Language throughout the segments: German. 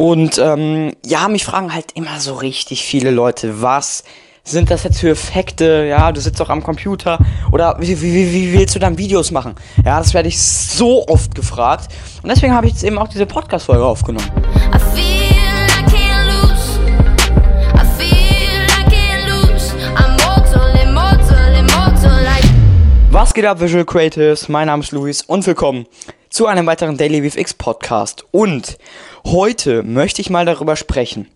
Und ähm, ja, mich fragen halt immer so richtig viele Leute, was sind das jetzt für Effekte? Ja, du sitzt doch am Computer. Oder wie, wie, wie willst du dann Videos machen? Ja, das werde ich so oft gefragt. Und deswegen habe ich jetzt eben auch diese Podcast-Folge aufgenommen. Was geht ab, Visual Creatives? Mein Name ist Luis und willkommen zu einem weiteren Daily VFX Podcast. Und heute möchte ich mal darüber sprechen,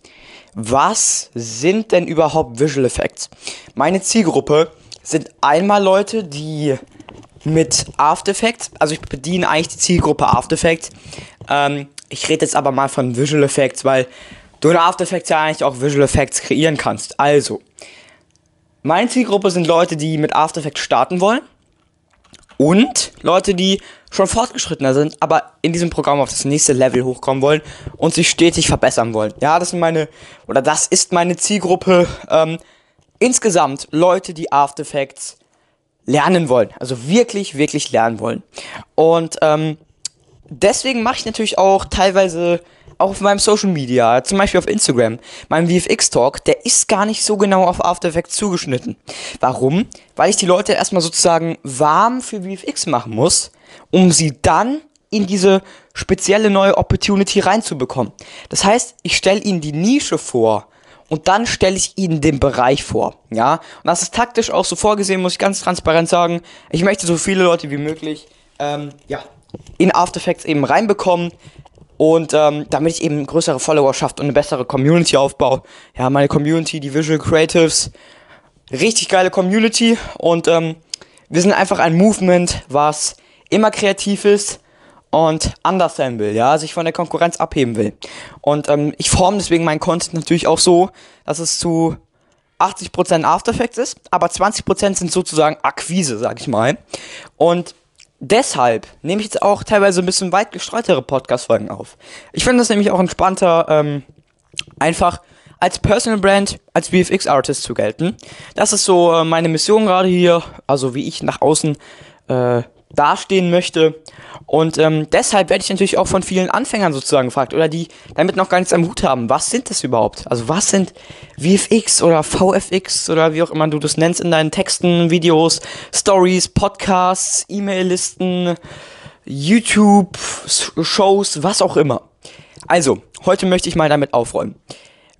was sind denn überhaupt Visual Effects? Meine Zielgruppe sind einmal Leute, die mit After Effects, also ich bediene eigentlich die Zielgruppe After Effects. Ähm, ich rede jetzt aber mal von Visual Effects, weil du in After Effects ja eigentlich auch Visual Effects kreieren kannst. Also, meine Zielgruppe sind Leute, die mit After Effects starten wollen und Leute, die schon fortgeschrittener sind, aber in diesem Programm auf das nächste Level hochkommen wollen und sich stetig verbessern wollen. Ja, das sind meine, oder das ist meine Zielgruppe. Ähm, insgesamt Leute, die After Effects lernen wollen. Also wirklich, wirklich lernen wollen. Und ähm, deswegen mache ich natürlich auch teilweise auch auf meinem Social Media, zum Beispiel auf Instagram, mein VFX Talk, der ist gar nicht so genau auf After Effects zugeschnitten. Warum? Weil ich die Leute erstmal sozusagen warm für VFX machen muss, um sie dann in diese spezielle neue Opportunity reinzubekommen. Das heißt, ich stelle ihnen die Nische vor und dann stelle ich ihnen den Bereich vor. Ja, und das ist taktisch auch so vorgesehen, muss ich ganz transparent sagen. Ich möchte so viele Leute wie möglich ähm, ja, in After Effects eben reinbekommen, und ähm, damit ich eben größere Followerschaft und eine bessere Community aufbaue. Ja, meine Community, die Visual Creatives, richtig geile Community. Und ähm, wir sind einfach ein Movement, was immer kreativ ist und anders sein will, ja, sich von der Konkurrenz abheben will. Und ähm, ich forme deswegen meinen Content natürlich auch so, dass es zu 80% After Effects ist, aber 20% sind sozusagen Akquise, sag ich mal. Und deshalb nehme ich jetzt auch teilweise ein bisschen weit gestreutere Podcast-Folgen auf. Ich finde das nämlich auch entspannter, ähm, einfach als Personal Brand, als VFX-Artist zu gelten. Das ist so äh, meine Mission gerade hier, also wie ich nach außen äh, dastehen möchte. Und ähm, deshalb werde ich natürlich auch von vielen Anfängern sozusagen gefragt oder die damit noch gar nichts am Hut haben. Was sind das überhaupt? Also was sind VFX oder VFX oder wie auch immer du das nennst in deinen Texten, Videos, Stories, Podcasts, E-Mail-Listen, YouTube-Shows, was auch immer. Also, heute möchte ich mal damit aufräumen.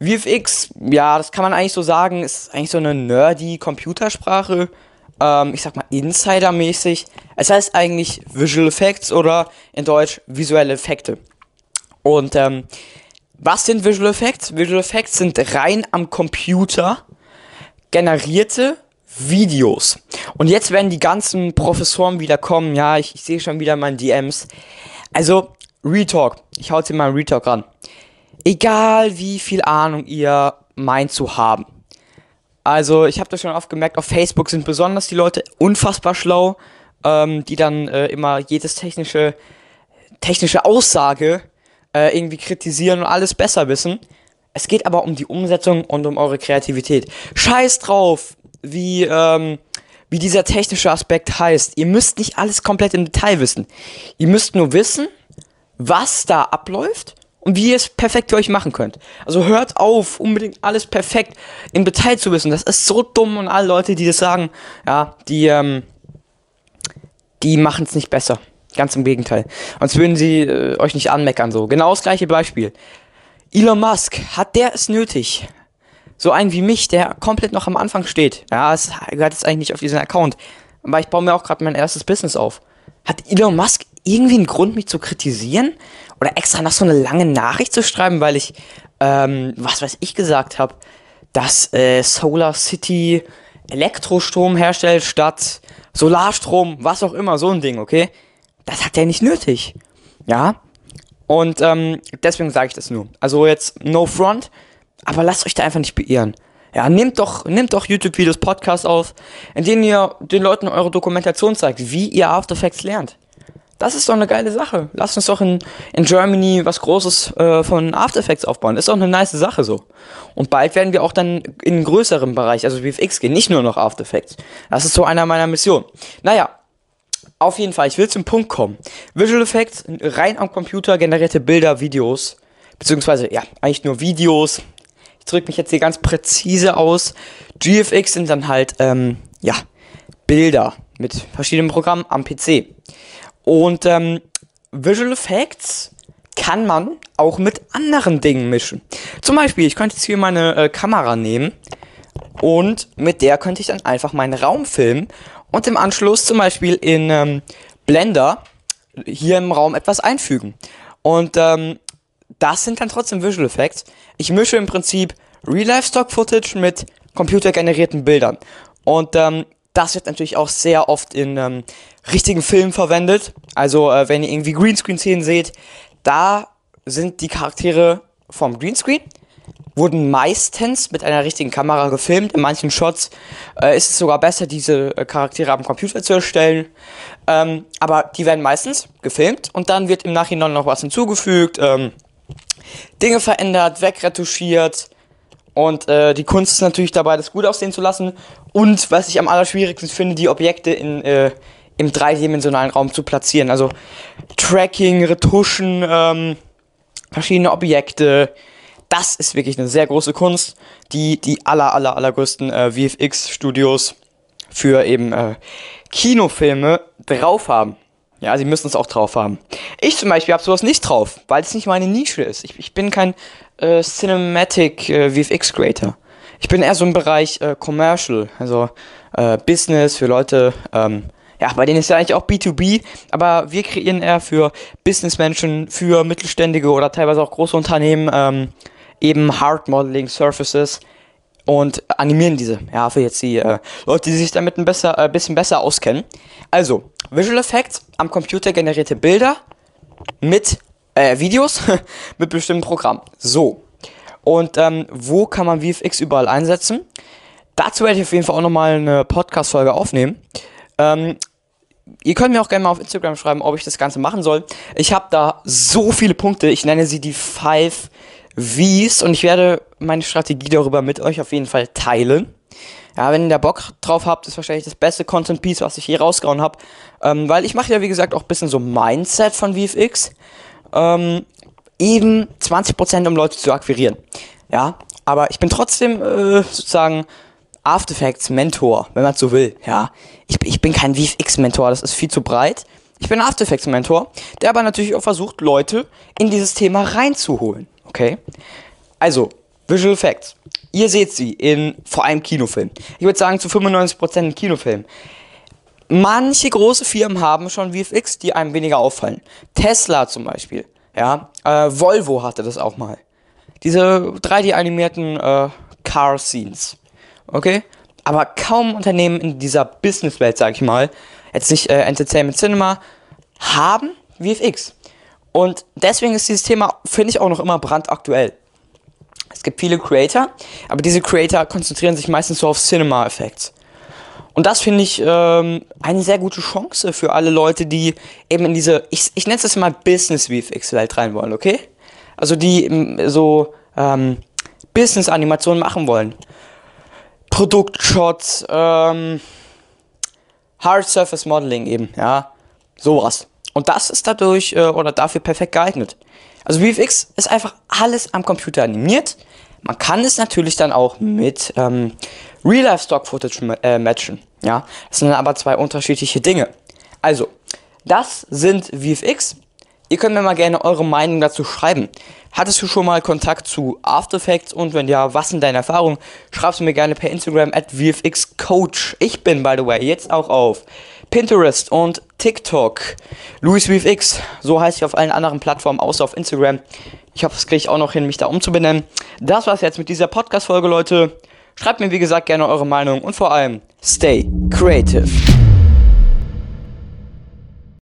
VFX, ja, das kann man eigentlich so sagen, ist eigentlich so eine nerdy Computersprache ähm, ich sag mal, Insider-mäßig. Es heißt eigentlich Visual Effects oder in Deutsch visuelle Effekte. Und ähm, was sind Visual Effects? Visual Effects sind rein am Computer generierte Videos. Und jetzt werden die ganzen Professoren wieder kommen. Ja, ich, ich sehe schon wieder meine DMs. Also, Retalk. Ich hau jetzt mal Retalk ran. Egal wie viel Ahnung ihr meint zu haben. Also ich habe das schon oft gemerkt, auf Facebook sind besonders die Leute unfassbar schlau, ähm, die dann äh, immer jedes technische, technische Aussage äh, irgendwie kritisieren und alles besser wissen. Es geht aber um die Umsetzung und um eure Kreativität. Scheiß drauf, wie, ähm, wie dieser technische Aspekt heißt. Ihr müsst nicht alles komplett im Detail wissen. Ihr müsst nur wissen, was da abläuft und wie ihr es perfekt für euch machen könnt. Also hört auf, unbedingt alles perfekt im Detail zu wissen. Das ist so dumm und alle Leute, die das sagen, ja, die, ähm, die machen es nicht besser. Ganz im Gegenteil. Sonst würden sie äh, euch nicht anmeckern so. Genau das gleiche Beispiel. Elon Musk, hat der es nötig? So einen wie mich, der komplett noch am Anfang steht. Ja, es gehört jetzt eigentlich nicht auf diesen Account. Aber ich baue mir auch gerade mein erstes Business auf. Hat Elon Musk irgendwie einen Grund, mich zu kritisieren? Oder extra noch so eine lange Nachricht zu schreiben, weil ich, ähm, was weiß ich gesagt habe, dass äh, Solar City Elektrostrom herstellt statt Solarstrom, was auch immer, so ein Ding, okay? Das hat er nicht nötig. Ja? Und ähm, deswegen sage ich das nur. Also jetzt no front, aber lasst euch da einfach nicht beirren. Ja, nehmt doch, nehmt doch YouTube-Videos, Podcasts auf, in denen ihr den Leuten eure Dokumentation zeigt, wie ihr After Effects lernt. Das ist doch eine geile Sache. Lasst uns doch in, in Germany was Großes äh, von After Effects aufbauen. Ist doch eine nice Sache so. Und bald werden wir auch dann in einen größeren Bereich, also VFX gehen, nicht nur noch After Effects. Das ist so einer meiner Missionen. Naja, auf jeden Fall, ich will zum Punkt kommen. Visual Effects, rein am Computer generierte Bilder, Videos beziehungsweise ja, eigentlich nur Videos. Ich drücke mich jetzt hier ganz präzise aus. GFX sind dann halt, ähm, ja, Bilder mit verschiedenen Programmen am PC. Und ähm, Visual Effects kann man auch mit anderen Dingen mischen. Zum Beispiel, ich könnte jetzt hier meine äh, Kamera nehmen und mit der könnte ich dann einfach meinen Raum filmen und im Anschluss zum Beispiel in ähm, Blender hier im Raum etwas einfügen. Und ähm, das sind dann trotzdem Visual Effects. Ich mische im Prinzip Real-Life Stock Footage mit computergenerierten Bildern. Und ähm, das wird natürlich auch sehr oft in ähm, richtigen Filmen verwendet. Also äh, wenn ihr irgendwie Greenscreen-Szenen seht, da sind die Charaktere vom Greenscreen, wurden meistens mit einer richtigen Kamera gefilmt. In manchen Shots äh, ist es sogar besser, diese äh, Charaktere am Computer zu erstellen. Ähm, aber die werden meistens gefilmt und dann wird im Nachhinein noch was hinzugefügt, ähm, Dinge verändert, wegretuschiert. Und äh, die Kunst ist natürlich dabei, das gut aussehen zu lassen. Und was ich am allerschwierigsten finde, die Objekte in, äh, im dreidimensionalen Raum zu platzieren. Also Tracking, Retuschen, ähm, verschiedene Objekte. Das ist wirklich eine sehr große Kunst, die die aller, aller, allergrößten äh, VFX-Studios für eben äh, Kinofilme drauf haben. Ja, sie müssen es auch drauf haben. Ich zum Beispiel habe sowas nicht drauf, weil es nicht meine Nische ist. Ich, ich bin kein äh, Cinematic äh, VFX Creator. Ich bin eher so im Bereich äh, Commercial, also äh, Business für Leute, ähm, ja, bei denen ist ja eigentlich auch B2B, aber wir kreieren eher für Businessmenschen, für mittelständige oder teilweise auch große Unternehmen ähm, eben Hard Modeling Surfaces und animieren diese. Ja, für jetzt die äh, Leute, die sich damit ein besser, äh, bisschen besser auskennen. Also, Visual Effects am Computer generierte Bilder mit äh, Videos mit bestimmten Programmen. So. Und ähm, wo kann man VFX überall einsetzen? Dazu werde ich auf jeden Fall auch nochmal eine Podcast-Folge aufnehmen. Ähm, ihr könnt mir auch gerne mal auf Instagram schreiben, ob ich das Ganze machen soll. Ich habe da so viele Punkte. Ich nenne sie die 5 Vs und ich werde meine Strategie darüber mit euch auf jeden Fall teilen. Ja, wenn ihr da Bock drauf habt, ist wahrscheinlich das beste Content Piece, was ich hier rausgehauen habe. Ähm, weil ich mache ja, wie gesagt, auch ein bisschen so Mindset von VFX. Ähm, eben 20% um Leute zu akquirieren. Ja, aber ich bin trotzdem äh, sozusagen After Effects Mentor, wenn man so will. Ja, ich, ich bin kein VFX Mentor, das ist viel zu breit. Ich bin After Effects Mentor, der aber natürlich auch versucht, Leute in dieses Thema reinzuholen. Okay? Also, Visual Effects. Ihr seht sie in vor allem Kinofilmen. Ich würde sagen zu 95% Kinofilmen. Manche große Firmen haben schon VFX, die einem weniger auffallen. Tesla zum Beispiel. Ja, äh, Volvo hatte das auch mal. Diese 3D-animierten äh, Car-Scenes. Okay? Aber kaum Unternehmen in dieser Businesswelt, sag ich mal, jetzt nicht äh, Entertainment Cinema, haben VFX. Und deswegen ist dieses Thema, finde ich, auch noch immer brandaktuell. Es gibt viele Creator, aber diese Creator konzentrieren sich meistens so auf Cinema-Effects. Und das finde ich ähm, eine sehr gute Chance für alle Leute, die eben in diese, ich, ich nenne es mal Business-VFX-Welt rein wollen, okay? Also die ähm, so ähm, Business-Animationen machen wollen. Produktshots, ähm, Hard Surface Modeling eben, ja, sowas. Und das ist dadurch äh, oder dafür perfekt geeignet. Also VFX ist einfach alles am Computer animiert. Man kann es natürlich dann auch mit ähm, Real-Life-Stock-Footage äh, matchen. Ja, das sind aber zwei unterschiedliche Dinge. Also, das sind VFX. Ihr könnt mir mal gerne eure Meinung dazu schreiben. Hattest du schon mal Kontakt zu After Effects und wenn ja, was sind deine Erfahrungen? Schreibst du mir gerne per Instagram at VFXCoach. Ich bin, by the way, jetzt auch auf Pinterest und TikTok. Louis VFX, so heißt ich auf allen anderen Plattformen, außer auf Instagram. Ich hoffe, das kriege ich auch noch hin, mich da umzubenennen. Das war's jetzt mit dieser Podcast-Folge, Leute. Schreibt mir, wie gesagt, gerne eure Meinung und vor allem, stay creative.